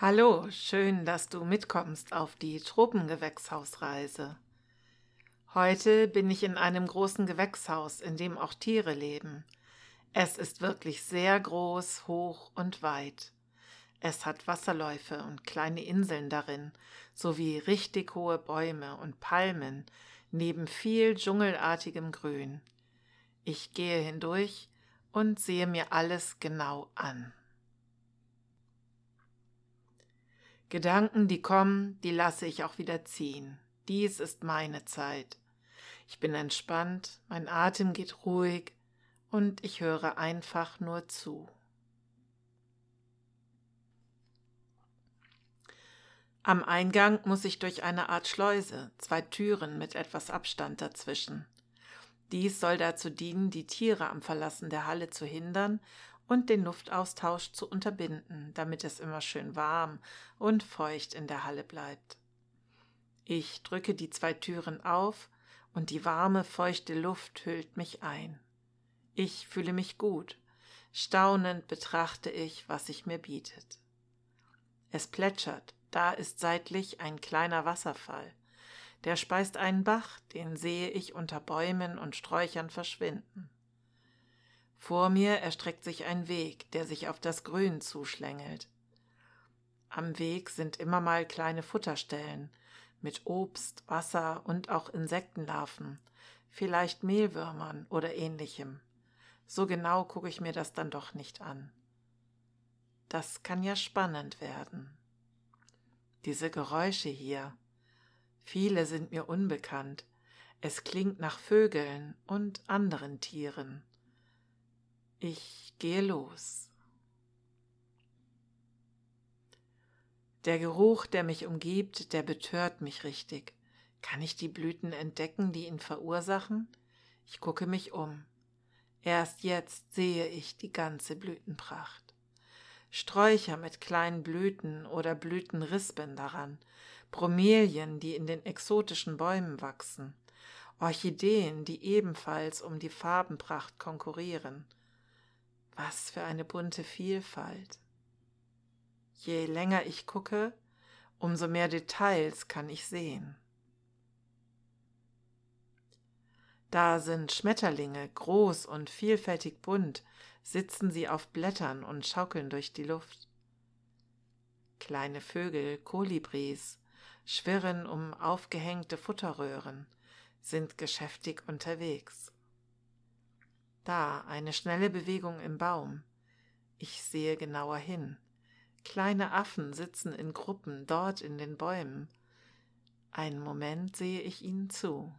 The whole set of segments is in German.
Hallo, schön, dass du mitkommst auf die Tropengewächshausreise. Heute bin ich in einem großen Gewächshaus, in dem auch Tiere leben. Es ist wirklich sehr groß, hoch und weit. Es hat Wasserläufe und kleine Inseln darin, sowie richtig hohe Bäume und Palmen, neben viel dschungelartigem Grün. Ich gehe hindurch und sehe mir alles genau an. Gedanken, die kommen, die lasse ich auch wieder ziehen. Dies ist meine Zeit. Ich bin entspannt, mein Atem geht ruhig und ich höre einfach nur zu. Am Eingang muss ich durch eine Art Schleuse, zwei Türen mit etwas Abstand dazwischen. Dies soll dazu dienen, die Tiere am Verlassen der Halle zu hindern und den Luftaustausch zu unterbinden, damit es immer schön warm und feucht in der Halle bleibt. Ich drücke die zwei Türen auf und die warme, feuchte Luft hüllt mich ein. Ich fühle mich gut. Staunend betrachte ich, was sich mir bietet. Es plätschert, da ist seitlich ein kleiner Wasserfall. Der speist einen Bach, den sehe ich unter Bäumen und Sträuchern verschwinden. Vor mir erstreckt sich ein Weg, der sich auf das Grün zuschlängelt. Am Weg sind immer mal kleine Futterstellen mit Obst, Wasser und auch Insektenlarven, vielleicht Mehlwürmern oder ähnlichem. So genau gucke ich mir das dann doch nicht an. Das kann ja spannend werden. Diese Geräusche hier. Viele sind mir unbekannt. Es klingt nach Vögeln und anderen Tieren. Ich gehe los. Der Geruch, der mich umgibt, der betört mich richtig. Kann ich die Blüten entdecken, die ihn verursachen? Ich gucke mich um. Erst jetzt sehe ich die ganze Blütenpracht. Sträucher mit kleinen Blüten oder Blütenrispen daran, Bromelien, die in den exotischen Bäumen wachsen, Orchideen, die ebenfalls um die Farbenpracht konkurrieren, was für eine bunte Vielfalt. Je länger ich gucke, umso mehr Details kann ich sehen. Da sind Schmetterlinge, groß und vielfältig bunt, sitzen sie auf Blättern und schaukeln durch die Luft. Kleine Vögel, Kolibris, schwirren um aufgehängte Futterröhren, sind geschäftig unterwegs. Da eine schnelle Bewegung im Baum. Ich sehe genauer hin. Kleine Affen sitzen in Gruppen dort in den Bäumen. Einen Moment sehe ich ihnen zu.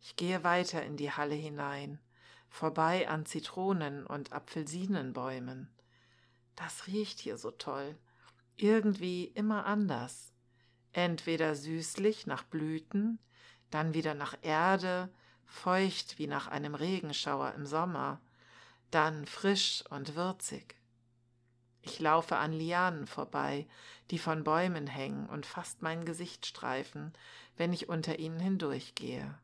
Ich gehe weiter in die Halle hinein, vorbei an Zitronen- und Apfelsinenbäumen. Das riecht hier so toll, irgendwie immer anders. Entweder süßlich nach Blüten, dann wieder nach Erde, feucht wie nach einem Regenschauer im Sommer, dann frisch und würzig. Ich laufe an Lianen vorbei, die von Bäumen hängen und fast mein Gesicht streifen, wenn ich unter ihnen hindurchgehe.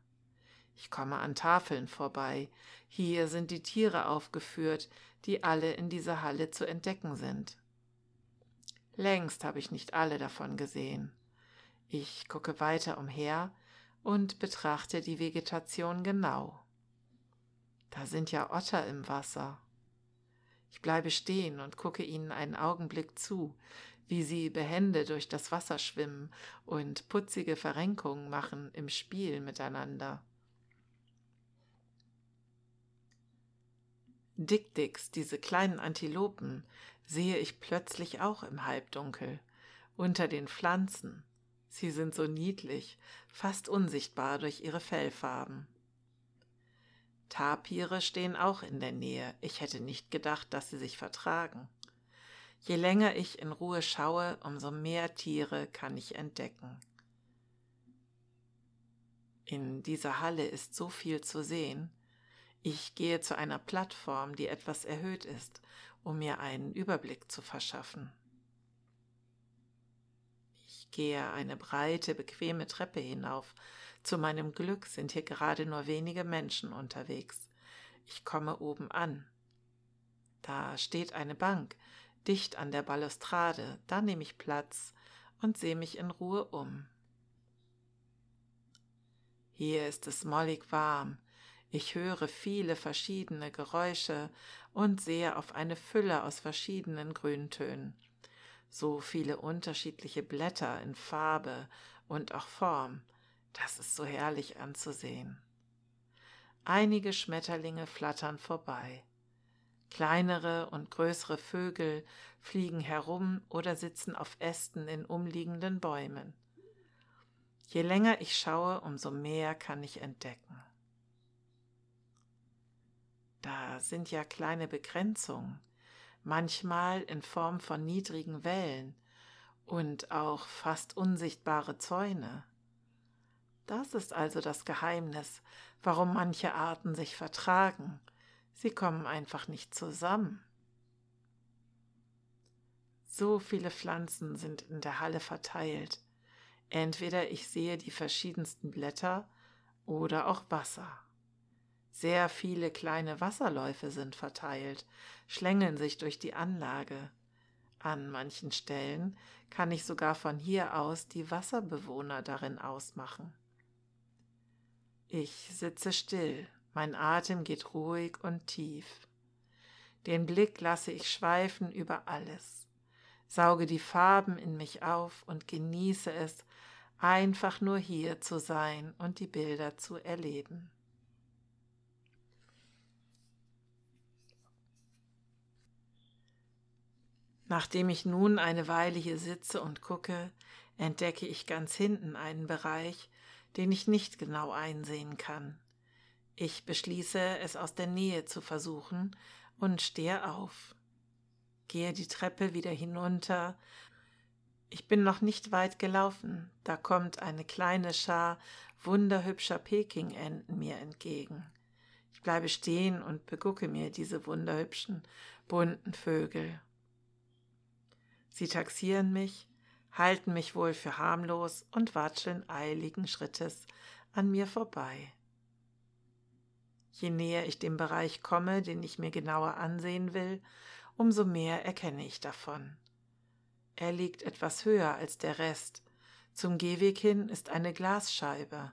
Ich komme an Tafeln vorbei, hier sind die Tiere aufgeführt, die alle in dieser Halle zu entdecken sind. Längst habe ich nicht alle davon gesehen. Ich gucke weiter umher, und betrachte die Vegetation genau. Da sind ja Otter im Wasser. Ich bleibe stehen und gucke ihnen einen Augenblick zu, wie sie behende durch das Wasser schwimmen und putzige Verrenkungen machen im Spiel miteinander. Dickdicks, diese kleinen Antilopen, sehe ich plötzlich auch im Halbdunkel, unter den Pflanzen, Sie sind so niedlich, fast unsichtbar durch ihre Fellfarben. Tapire stehen auch in der Nähe. Ich hätte nicht gedacht, dass sie sich vertragen. Je länger ich in Ruhe schaue, umso mehr Tiere kann ich entdecken. In dieser Halle ist so viel zu sehen. Ich gehe zu einer Plattform, die etwas erhöht ist, um mir einen Überblick zu verschaffen. Gehe eine breite, bequeme Treppe hinauf. Zu meinem Glück sind hier gerade nur wenige Menschen unterwegs. Ich komme oben an. Da steht eine Bank, dicht an der Balustrade, da nehme ich Platz und sehe mich in Ruhe um. Hier ist es mollig warm, ich höre viele verschiedene Geräusche und sehe auf eine Fülle aus verschiedenen Grüntönen. So viele unterschiedliche Blätter in Farbe und auch Form, das ist so herrlich anzusehen. Einige Schmetterlinge flattern vorbei. Kleinere und größere Vögel fliegen herum oder sitzen auf Ästen in umliegenden Bäumen. Je länger ich schaue, umso mehr kann ich entdecken. Da sind ja kleine Begrenzungen, manchmal in Form von niedrigen Wellen und auch fast unsichtbare Zäune. Das ist also das Geheimnis, warum manche Arten sich vertragen. Sie kommen einfach nicht zusammen. So viele Pflanzen sind in der Halle verteilt. Entweder ich sehe die verschiedensten Blätter oder auch Wasser. Sehr viele kleine Wasserläufe sind verteilt, schlängeln sich durch die Anlage. An manchen Stellen kann ich sogar von hier aus die Wasserbewohner darin ausmachen. Ich sitze still, mein Atem geht ruhig und tief. Den Blick lasse ich schweifen über alles, sauge die Farben in mich auf und genieße es, einfach nur hier zu sein und die Bilder zu erleben. Nachdem ich nun eine Weile hier sitze und gucke, entdecke ich ganz hinten einen Bereich, den ich nicht genau einsehen kann. Ich beschließe, es aus der Nähe zu versuchen und stehe auf. Gehe die Treppe wieder hinunter. Ich bin noch nicht weit gelaufen, da kommt eine kleine Schar wunderhübscher Pekingenten mir entgegen. Ich bleibe stehen und begucke mir diese wunderhübschen, bunten Vögel. Sie taxieren mich, halten mich wohl für harmlos und watscheln eiligen Schrittes an mir vorbei. Je näher ich dem Bereich komme, den ich mir genauer ansehen will, umso mehr erkenne ich davon. Er liegt etwas höher als der Rest. Zum Gehweg hin ist eine Glasscheibe.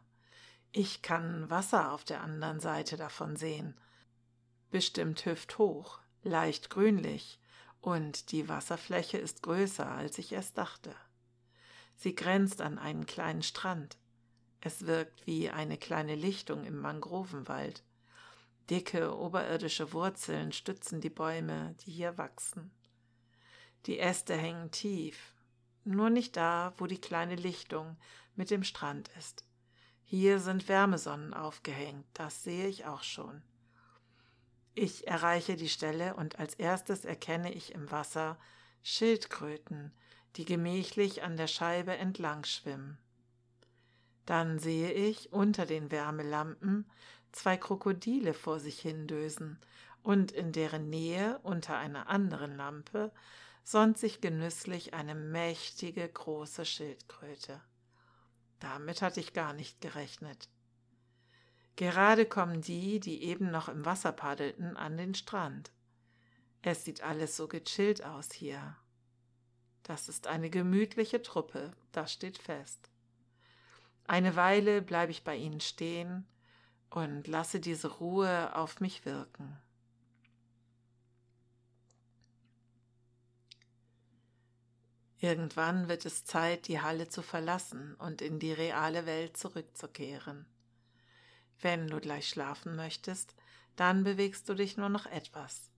Ich kann Wasser auf der anderen Seite davon sehen. Bestimmt hüfthoch, leicht grünlich, und die Wasserfläche ist größer, als ich erst dachte. Sie grenzt an einen kleinen Strand. Es wirkt wie eine kleine Lichtung im Mangrovenwald. Dicke oberirdische Wurzeln stützen die Bäume, die hier wachsen. Die Äste hängen tief, nur nicht da, wo die kleine Lichtung mit dem Strand ist. Hier sind Wärmesonnen aufgehängt, das sehe ich auch schon. Ich erreiche die Stelle und als erstes erkenne ich im Wasser Schildkröten, die gemächlich an der Scheibe entlang schwimmen. Dann sehe ich unter den Wärmelampen zwei Krokodile vor sich hindösen, und in deren Nähe unter einer anderen Lampe sonnt sich genüsslich eine mächtige große Schildkröte. Damit hatte ich gar nicht gerechnet. Gerade kommen die, die eben noch im Wasser paddelten, an den Strand. Es sieht alles so gechillt aus hier. Das ist eine gemütliche Truppe, das steht fest. Eine Weile bleibe ich bei ihnen stehen und lasse diese Ruhe auf mich wirken. Irgendwann wird es Zeit, die Halle zu verlassen und in die reale Welt zurückzukehren. Wenn du gleich schlafen möchtest, dann bewegst du dich nur noch etwas.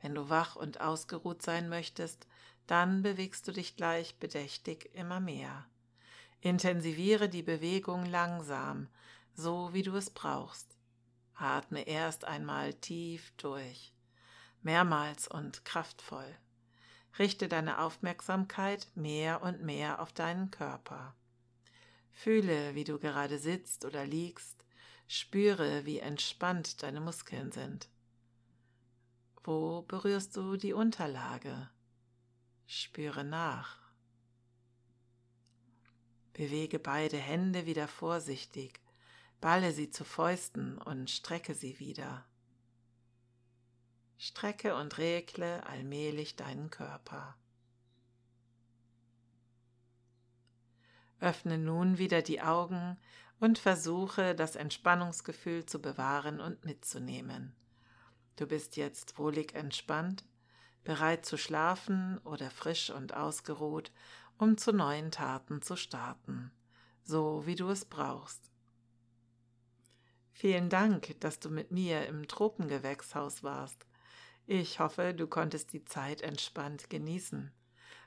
Wenn du wach und ausgeruht sein möchtest, dann bewegst du dich gleich bedächtig immer mehr. Intensiviere die Bewegung langsam, so wie du es brauchst. Atme erst einmal tief durch, mehrmals und kraftvoll. Richte deine Aufmerksamkeit mehr und mehr auf deinen Körper. Fühle, wie du gerade sitzt oder liegst, Spüre, wie entspannt deine Muskeln sind. Wo berührst du die Unterlage? Spüre nach. Bewege beide Hände wieder vorsichtig, balle sie zu Fäusten und strecke sie wieder. Strecke und regle allmählich deinen Körper. Öffne nun wieder die Augen und versuche das Entspannungsgefühl zu bewahren und mitzunehmen. Du bist jetzt wohlig entspannt, bereit zu schlafen oder frisch und ausgeruht, um zu neuen Taten zu starten, so wie du es brauchst. Vielen Dank, dass du mit mir im Tropengewächshaus warst. Ich hoffe, du konntest die Zeit entspannt genießen.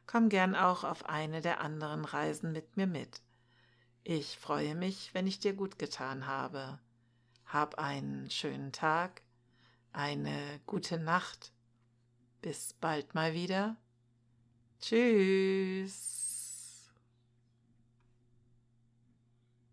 Komm gern auch auf eine der anderen Reisen mit mir mit. Ich freue mich, wenn ich dir gut getan habe. Hab einen schönen Tag, eine gute Nacht. Bis bald mal wieder. Tschüss.